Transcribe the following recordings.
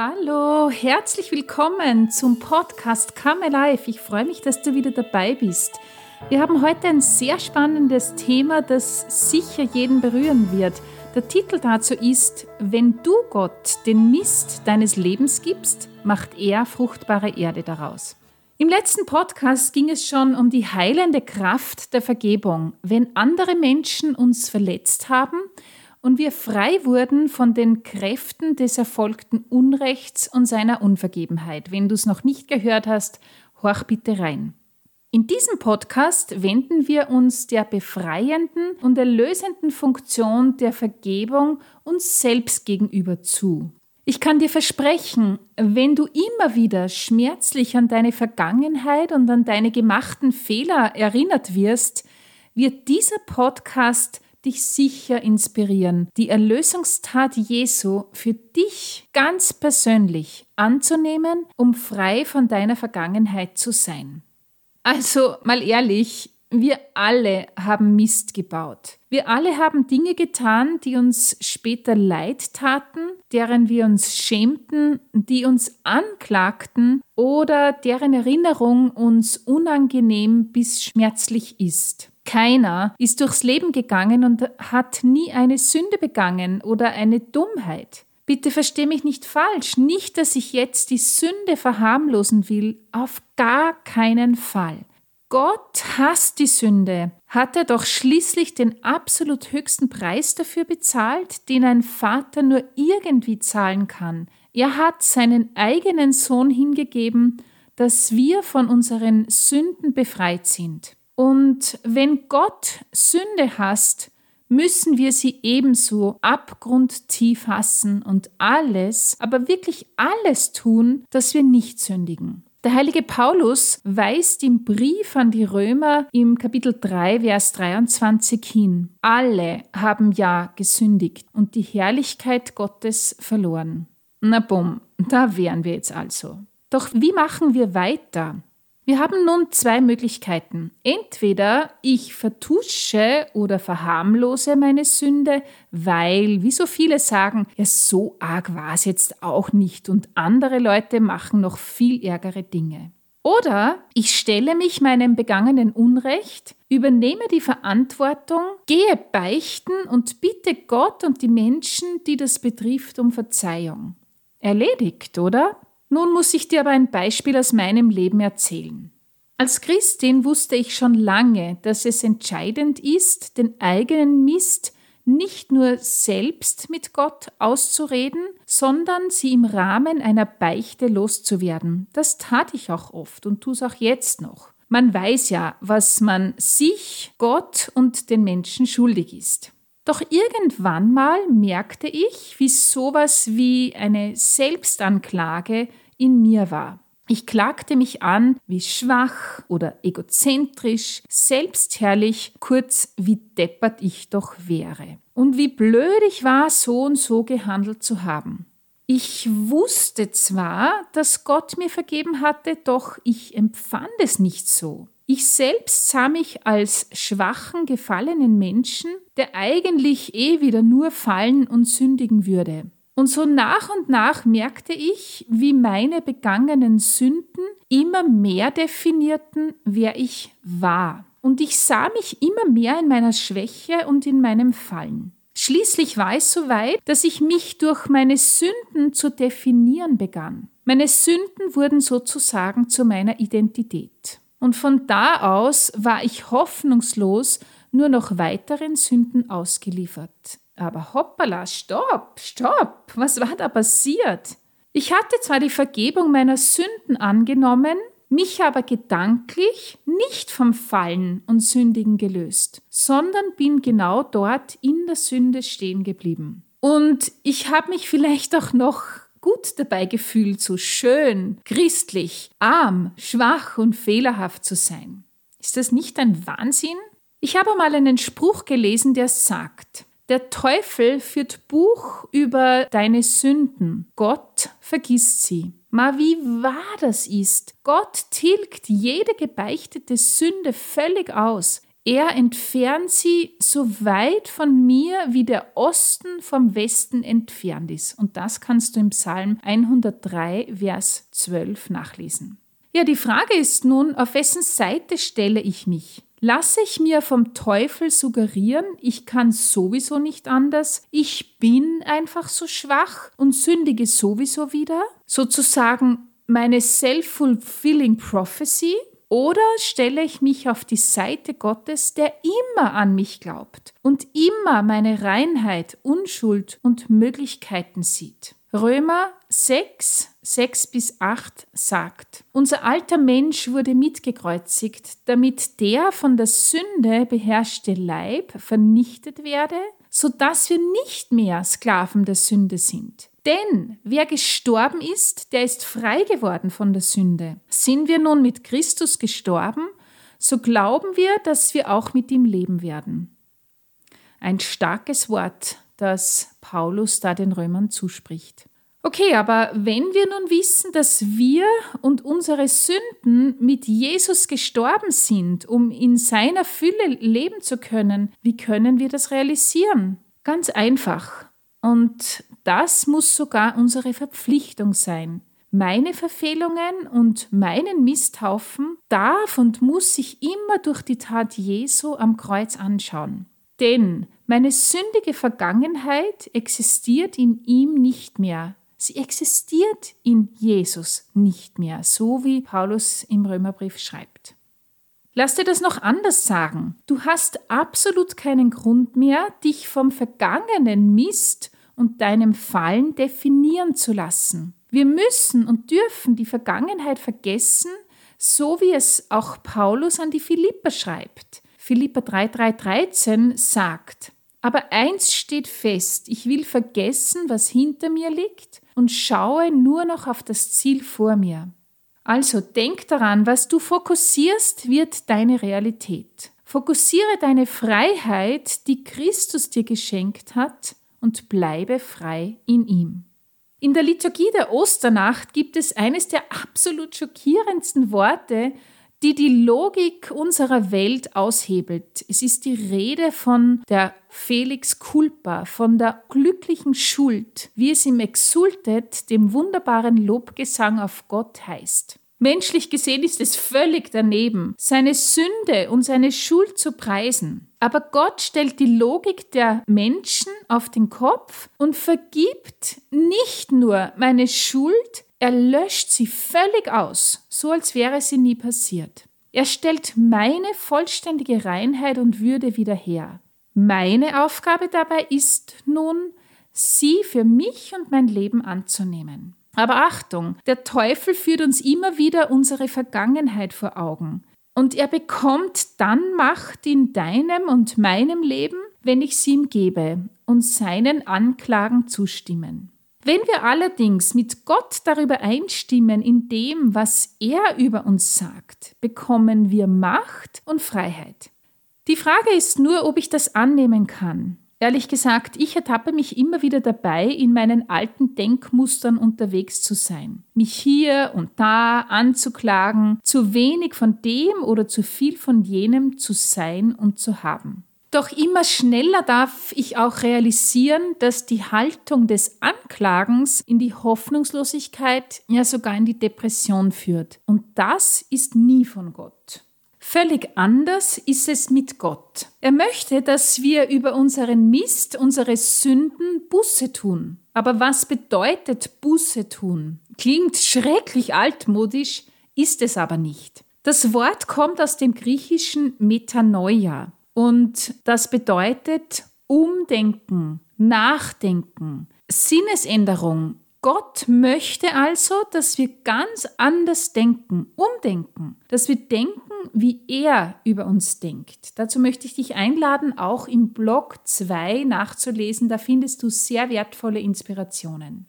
Hallo, herzlich willkommen zum Podcast Come Alive. Ich freue mich, dass du wieder dabei bist. Wir haben heute ein sehr spannendes Thema, das sicher jeden berühren wird. Der Titel dazu ist, wenn du Gott den Mist deines Lebens gibst, macht er fruchtbare Erde daraus. Im letzten Podcast ging es schon um die heilende Kraft der Vergebung. Wenn andere Menschen uns verletzt haben und wir frei wurden von den Kräften des erfolgten Unrechts und seiner Unvergebenheit. Wenn du es noch nicht gehört hast, horch bitte rein. In diesem Podcast wenden wir uns der befreienden und erlösenden Funktion der Vergebung uns selbst gegenüber zu. Ich kann dir versprechen, wenn du immer wieder schmerzlich an deine Vergangenheit und an deine gemachten Fehler erinnert wirst, wird dieser Podcast dich sicher inspirieren, die Erlösungstat Jesu für dich ganz persönlich anzunehmen, um frei von deiner Vergangenheit zu sein. Also mal ehrlich, wir alle haben Mist gebaut. Wir alle haben Dinge getan, die uns später leid taten, deren wir uns schämten, die uns anklagten oder deren Erinnerung uns unangenehm bis schmerzlich ist. Keiner ist durchs Leben gegangen und hat nie eine Sünde begangen oder eine Dummheit. Bitte versteh mich nicht falsch, nicht, dass ich jetzt die Sünde verharmlosen will, auf gar keinen Fall. Gott hasst die Sünde, hat er doch schließlich den absolut höchsten Preis dafür bezahlt, den ein Vater nur irgendwie zahlen kann. Er hat seinen eigenen Sohn hingegeben, dass wir von unseren Sünden befreit sind. Und wenn Gott Sünde hasst, müssen wir sie ebenso abgrundtief hassen und alles, aber wirklich alles tun, dass wir nicht sündigen. Der heilige Paulus weist im Brief an die Römer im Kapitel 3, Vers 23 hin. Alle haben ja gesündigt und die Herrlichkeit Gottes verloren. Na bumm, da wären wir jetzt also. Doch wie machen wir weiter? Wir haben nun zwei Möglichkeiten. Entweder ich vertusche oder verharmlose meine Sünde, weil, wie so viele sagen, ja, so arg war es jetzt auch nicht und andere Leute machen noch viel ärgere Dinge. Oder ich stelle mich meinem begangenen Unrecht, übernehme die Verantwortung, gehe beichten und bitte Gott und die Menschen, die das betrifft, um Verzeihung. Erledigt, oder? Nun muss ich dir aber ein Beispiel aus meinem Leben erzählen. Als Christin wusste ich schon lange, dass es entscheidend ist, den eigenen Mist nicht nur selbst mit Gott auszureden, sondern sie im Rahmen einer Beichte loszuwerden. Das tat ich auch oft und tue es auch jetzt noch. Man weiß ja, was man sich, Gott und den Menschen schuldig ist. Doch irgendwann mal merkte ich, wie sowas wie eine Selbstanklage in mir war. Ich klagte mich an, wie schwach oder egozentrisch, selbstherrlich, kurz wie deppert ich doch wäre. Und wie blöd ich war, so und so gehandelt zu haben. Ich wusste zwar, dass Gott mir vergeben hatte, doch ich empfand es nicht so. Ich selbst sah mich als schwachen, gefallenen Menschen, der eigentlich eh wieder nur fallen und sündigen würde. Und so nach und nach merkte ich, wie meine begangenen Sünden immer mehr definierten, wer ich war. Und ich sah mich immer mehr in meiner Schwäche und in meinem Fallen. Schließlich war es so weit, dass ich mich durch meine Sünden zu definieren begann. Meine Sünden wurden sozusagen zu meiner Identität. Und von da aus war ich hoffnungslos nur noch weiteren Sünden ausgeliefert. Aber hoppala, stopp, stopp, was war da passiert? Ich hatte zwar die Vergebung meiner Sünden angenommen, mich aber gedanklich nicht vom Fallen und Sündigen gelöst, sondern bin genau dort in der Sünde stehen geblieben. Und ich habe mich vielleicht auch noch gut dabei gefühlt, so schön, christlich, arm, schwach und fehlerhaft zu sein. Ist das nicht ein Wahnsinn? Ich habe mal einen Spruch gelesen, der sagt, der Teufel führt Buch über deine Sünden. Gott vergisst sie. Ma, wie wahr das ist. Gott tilgt jede gebeichtete Sünde völlig aus. Er entfernt sie so weit von mir, wie der Osten vom Westen entfernt ist. Und das kannst du im Psalm 103, Vers 12 nachlesen. Ja, die Frage ist nun, auf wessen Seite stelle ich mich? Lasse ich mir vom Teufel suggerieren, ich kann sowieso nicht anders, ich bin einfach so schwach und sündige sowieso wieder? Sozusagen meine self-fulfilling prophecy? Oder stelle ich mich auf die Seite Gottes, der immer an mich glaubt und immer meine Reinheit, Unschuld und Möglichkeiten sieht? Römer 6, 6 bis 8 sagt, unser alter Mensch wurde mitgekreuzigt, damit der von der Sünde beherrschte Leib vernichtet werde, so dass wir nicht mehr Sklaven der Sünde sind. Denn wer gestorben ist, der ist frei geworden von der Sünde. Sind wir nun mit Christus gestorben, so glauben wir, dass wir auch mit ihm leben werden. Ein starkes Wort, das Paulus da den Römern zuspricht. Okay, aber wenn wir nun wissen, dass wir und unsere Sünden mit Jesus gestorben sind, um in seiner Fülle leben zu können, wie können wir das realisieren? Ganz einfach. Und das muss sogar unsere Verpflichtung sein. Meine Verfehlungen und meinen Misthaufen darf und muss ich immer durch die Tat Jesu am Kreuz anschauen. Denn meine sündige Vergangenheit existiert in ihm nicht mehr. Sie existiert in Jesus nicht mehr, so wie Paulus im Römerbrief schreibt. Lass dir das noch anders sagen. Du hast absolut keinen Grund mehr, dich vom vergangenen Mist und deinem Fallen definieren zu lassen. Wir müssen und dürfen die Vergangenheit vergessen, so wie es auch Paulus an die Philipper schreibt. Philippa 3,313 sagt, aber eins steht fest, ich will vergessen, was hinter mir liegt und schaue nur noch auf das Ziel vor mir. Also denk daran, was du fokussierst, wird deine Realität. Fokussiere deine Freiheit, die Christus dir geschenkt hat, und bleibe frei in ihm. In der Liturgie der Osternacht gibt es eines der absolut schockierendsten Worte, die die Logik unserer Welt aushebelt. Es ist die Rede von der Felix Culpa, von der glücklichen Schuld, wie es im Exultet, dem wunderbaren Lobgesang auf Gott heißt. Menschlich gesehen ist es völlig daneben, seine Sünde und seine Schuld zu preisen. Aber Gott stellt die Logik der Menschen auf den Kopf und vergibt nicht nur meine Schuld, er löscht sie völlig aus, so als wäre sie nie passiert. Er stellt meine vollständige Reinheit und Würde wieder her. Meine Aufgabe dabei ist nun, sie für mich und mein Leben anzunehmen. Aber Achtung, der Teufel führt uns immer wieder unsere Vergangenheit vor Augen. Und er bekommt dann Macht in deinem und meinem Leben, wenn ich sie ihm gebe und seinen Anklagen zustimmen. Wenn wir allerdings mit Gott darüber einstimmen in dem, was er über uns sagt, bekommen wir Macht und Freiheit. Die Frage ist nur, ob ich das annehmen kann. Ehrlich gesagt, ich ertappe mich immer wieder dabei, in meinen alten Denkmustern unterwegs zu sein. Mich hier und da anzuklagen, zu wenig von dem oder zu viel von jenem zu sein und zu haben. Doch immer schneller darf ich auch realisieren, dass die Haltung des Anklagens in die Hoffnungslosigkeit, ja sogar in die Depression führt. Und das ist nie von Gott. Völlig anders ist es mit Gott. Er möchte, dass wir über unseren Mist, unsere Sünden Buße tun. Aber was bedeutet Buße tun? Klingt schrecklich altmodisch, ist es aber nicht. Das Wort kommt aus dem griechischen Metanoia. Und das bedeutet Umdenken, Nachdenken, Sinnesänderung. Gott möchte also, dass wir ganz anders denken, umdenken, dass wir denken, wie er über uns denkt. Dazu möchte ich dich einladen, auch im Blog 2 nachzulesen. Da findest du sehr wertvolle Inspirationen.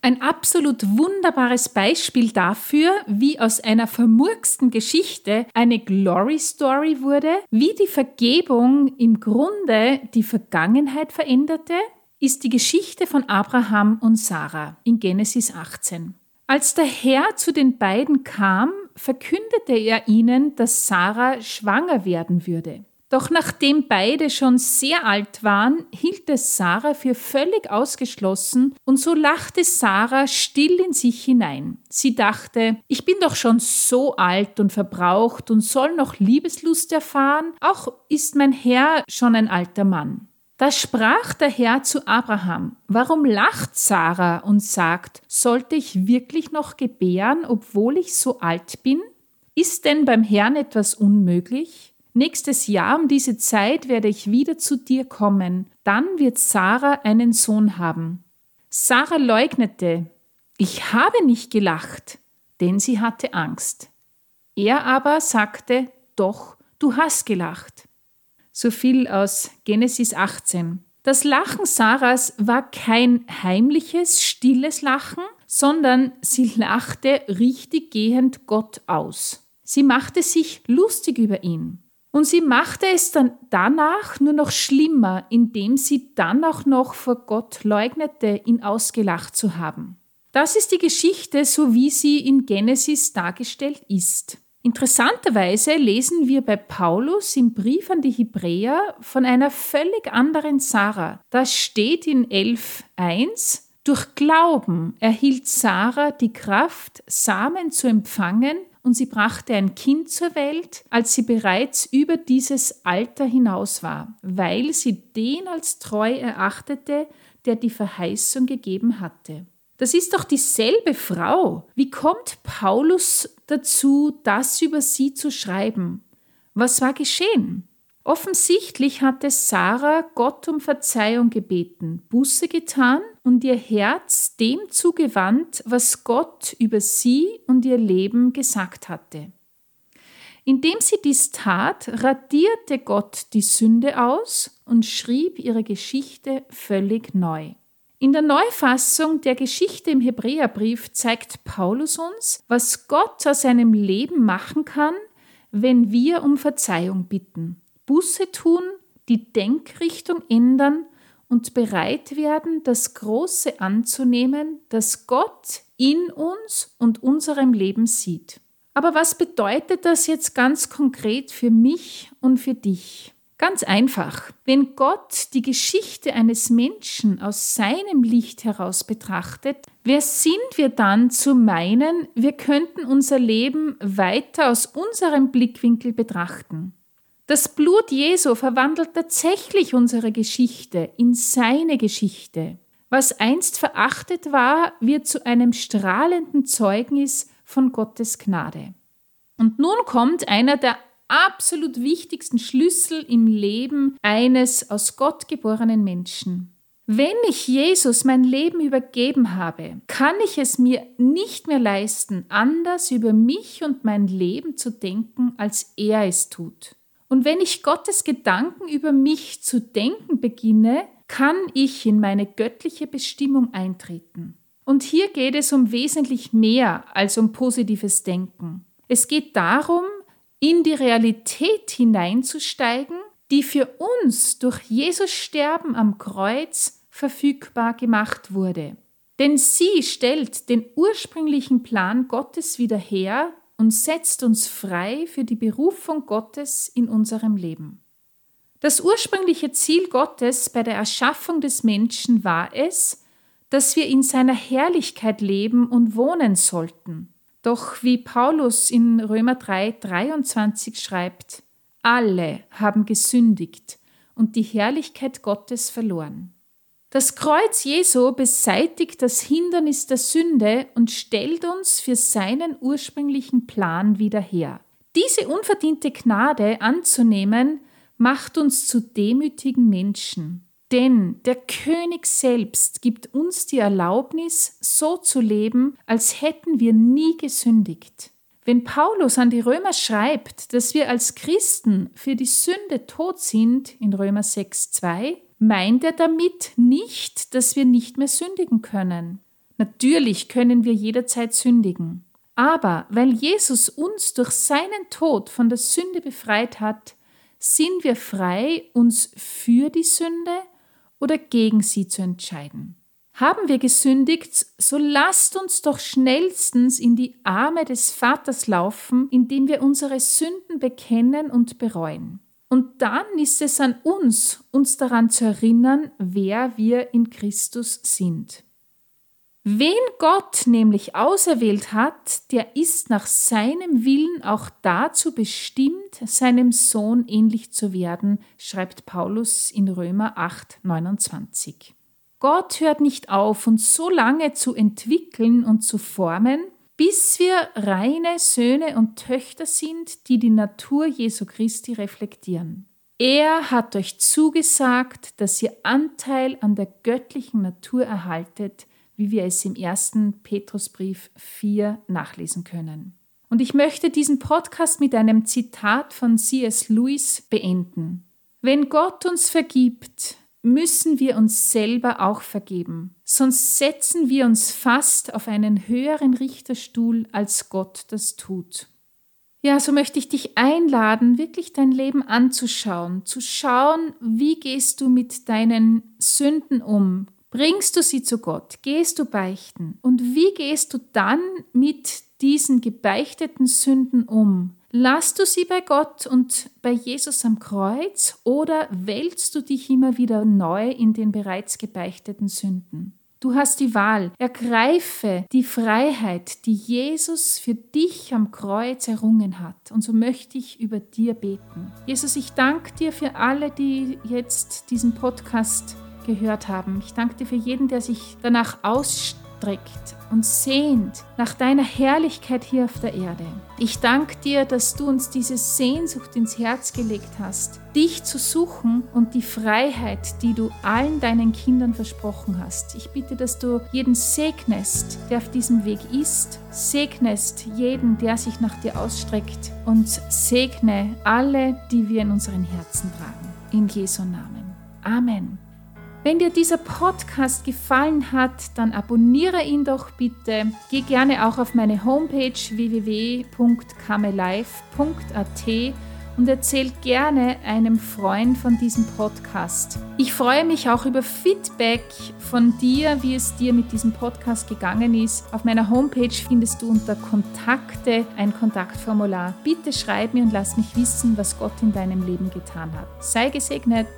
Ein absolut wunderbares Beispiel dafür, wie aus einer vermurksten Geschichte eine Glory Story wurde, wie die Vergebung im Grunde die Vergangenheit veränderte, ist die Geschichte von Abraham und Sarah in Genesis 18. Als der Herr zu den beiden kam, verkündete er ihnen, dass Sarah schwanger werden würde. Doch nachdem beide schon sehr alt waren, hielt es Sarah für völlig ausgeschlossen, und so lachte Sarah still in sich hinein. Sie dachte, ich bin doch schon so alt und verbraucht und soll noch Liebeslust erfahren, auch ist mein Herr schon ein alter Mann. Da sprach der Herr zu Abraham, warum lacht Sarah und sagt, sollte ich wirklich noch gebären, obwohl ich so alt bin? Ist denn beim Herrn etwas unmöglich? Nächstes Jahr um diese Zeit werde ich wieder zu dir kommen. Dann wird Sarah einen Sohn haben. Sarah leugnete. Ich habe nicht gelacht, denn sie hatte Angst. Er aber sagte, doch, du hast gelacht. So viel aus Genesis 18. Das Lachen Sarahs war kein heimliches, stilles Lachen, sondern sie lachte richtig gehend Gott aus. Sie machte sich lustig über ihn. Und sie machte es dann danach nur noch schlimmer, indem sie dann auch noch vor Gott leugnete, ihn ausgelacht zu haben. Das ist die Geschichte, so wie sie in Genesis dargestellt ist. Interessanterweise lesen wir bei Paulus im Brief an die Hebräer von einer völlig anderen Sarah. Das steht in 11.1. Durch Glauben erhielt Sarah die Kraft, Samen zu empfangen und sie brachte ein Kind zur Welt, als sie bereits über dieses Alter hinaus war, weil sie den als treu erachtete, der die Verheißung gegeben hatte. Das ist doch dieselbe Frau. Wie kommt Paulus dazu, das über sie zu schreiben? Was war geschehen? Offensichtlich hatte Sarah Gott um Verzeihung gebeten, Buße getan und ihr Herz dem zugewandt, was Gott über sie und ihr Leben gesagt hatte. Indem sie dies tat, radierte Gott die Sünde aus und schrieb ihre Geschichte völlig neu. In der Neufassung der Geschichte im Hebräerbrief zeigt Paulus uns, was Gott aus seinem Leben machen kann, wenn wir um Verzeihung bitten. Buße tun, die Denkrichtung ändern und bereit werden, das Große anzunehmen, das Gott in uns und unserem Leben sieht. Aber was bedeutet das jetzt ganz konkret für mich und für dich? Ganz einfach. Wenn Gott die Geschichte eines Menschen aus seinem Licht heraus betrachtet, wer sind wir dann zu meinen, wir könnten unser Leben weiter aus unserem Blickwinkel betrachten? Das Blut Jesu verwandelt tatsächlich unsere Geschichte in seine Geschichte. Was einst verachtet war, wird zu einem strahlenden Zeugnis von Gottes Gnade. Und nun kommt einer der absolut wichtigsten Schlüssel im Leben eines aus Gott geborenen Menschen. Wenn ich Jesus mein Leben übergeben habe, kann ich es mir nicht mehr leisten, anders über mich und mein Leben zu denken, als er es tut. Und wenn ich Gottes Gedanken über mich zu denken beginne, kann ich in meine göttliche Bestimmung eintreten. Und hier geht es um wesentlich mehr als um positives Denken. Es geht darum, in die Realität hineinzusteigen, die für uns durch Jesus Sterben am Kreuz verfügbar gemacht wurde. Denn sie stellt den ursprünglichen Plan Gottes wieder her, und setzt uns frei für die Berufung Gottes in unserem Leben. Das ursprüngliche Ziel Gottes bei der Erschaffung des Menschen war es, dass wir in seiner Herrlichkeit leben und wohnen sollten. Doch wie Paulus in Römer 3, 23 schreibt, alle haben gesündigt und die Herrlichkeit Gottes verloren. Das Kreuz Jesu beseitigt das Hindernis der Sünde und stellt uns für seinen ursprünglichen Plan wieder her. Diese unverdiente Gnade anzunehmen, macht uns zu demütigen Menschen. Denn der König selbst gibt uns die Erlaubnis, so zu leben, als hätten wir nie gesündigt. Wenn Paulus an die Römer schreibt, dass wir als Christen für die Sünde tot sind, in Römer 6, 2, meint er damit nicht, dass wir nicht mehr sündigen können. Natürlich können wir jederzeit sündigen. Aber weil Jesus uns durch seinen Tod von der Sünde befreit hat, sind wir frei, uns für die Sünde oder gegen sie zu entscheiden. Haben wir gesündigt, so lasst uns doch schnellstens in die Arme des Vaters laufen, indem wir unsere Sünden bekennen und bereuen. Und dann ist es an uns, uns daran zu erinnern, wer wir in Christus sind. Wen Gott nämlich auserwählt hat, der ist nach seinem Willen auch dazu bestimmt, seinem Sohn ähnlich zu werden, schreibt Paulus in Römer 8, 29. Gott hört nicht auf, uns so lange zu entwickeln und zu formen, bis wir reine Söhne und Töchter sind, die die Natur Jesu Christi reflektieren. Er hat euch zugesagt, dass ihr Anteil an der göttlichen Natur erhaltet, wie wir es im ersten Petrusbrief 4 nachlesen können. Und ich möchte diesen Podcast mit einem Zitat von C.S. Lewis beenden. Wenn Gott uns vergibt, müssen wir uns selber auch vergeben, sonst setzen wir uns fast auf einen höheren Richterstuhl, als Gott das tut. Ja, so möchte ich dich einladen, wirklich dein Leben anzuschauen, zu schauen, wie gehst du mit deinen Sünden um, Bringst du sie zu Gott? Gehst du beichten? Und wie gehst du dann mit diesen gebeichteten Sünden um? Lass du sie bei Gott und bei Jesus am Kreuz oder wälzt du dich immer wieder neu in den bereits gebeichteten Sünden? Du hast die Wahl. Ergreife die Freiheit, die Jesus für dich am Kreuz errungen hat. Und so möchte ich über dir beten. Jesus, ich danke dir für alle, die jetzt diesen Podcast gehört haben. Ich danke dir für jeden, der sich danach ausstreckt und sehnt nach deiner Herrlichkeit hier auf der Erde. Ich danke dir, dass du uns diese Sehnsucht ins Herz gelegt hast, dich zu suchen und die Freiheit, die du allen deinen Kindern versprochen hast. Ich bitte, dass du jeden segnest, der auf diesem Weg ist, segnest jeden, der sich nach dir ausstreckt und segne alle, die wir in unseren Herzen tragen. In Jesu Namen. Amen. Wenn dir dieser Podcast gefallen hat, dann abonniere ihn doch bitte. Geh gerne auch auf meine Homepage www.kamelife.at und erzähl gerne einem Freund von diesem Podcast. Ich freue mich auch über Feedback von dir, wie es dir mit diesem Podcast gegangen ist. Auf meiner Homepage findest du unter Kontakte ein Kontaktformular. Bitte schreib mir und lass mich wissen, was Gott in deinem Leben getan hat. Sei gesegnet.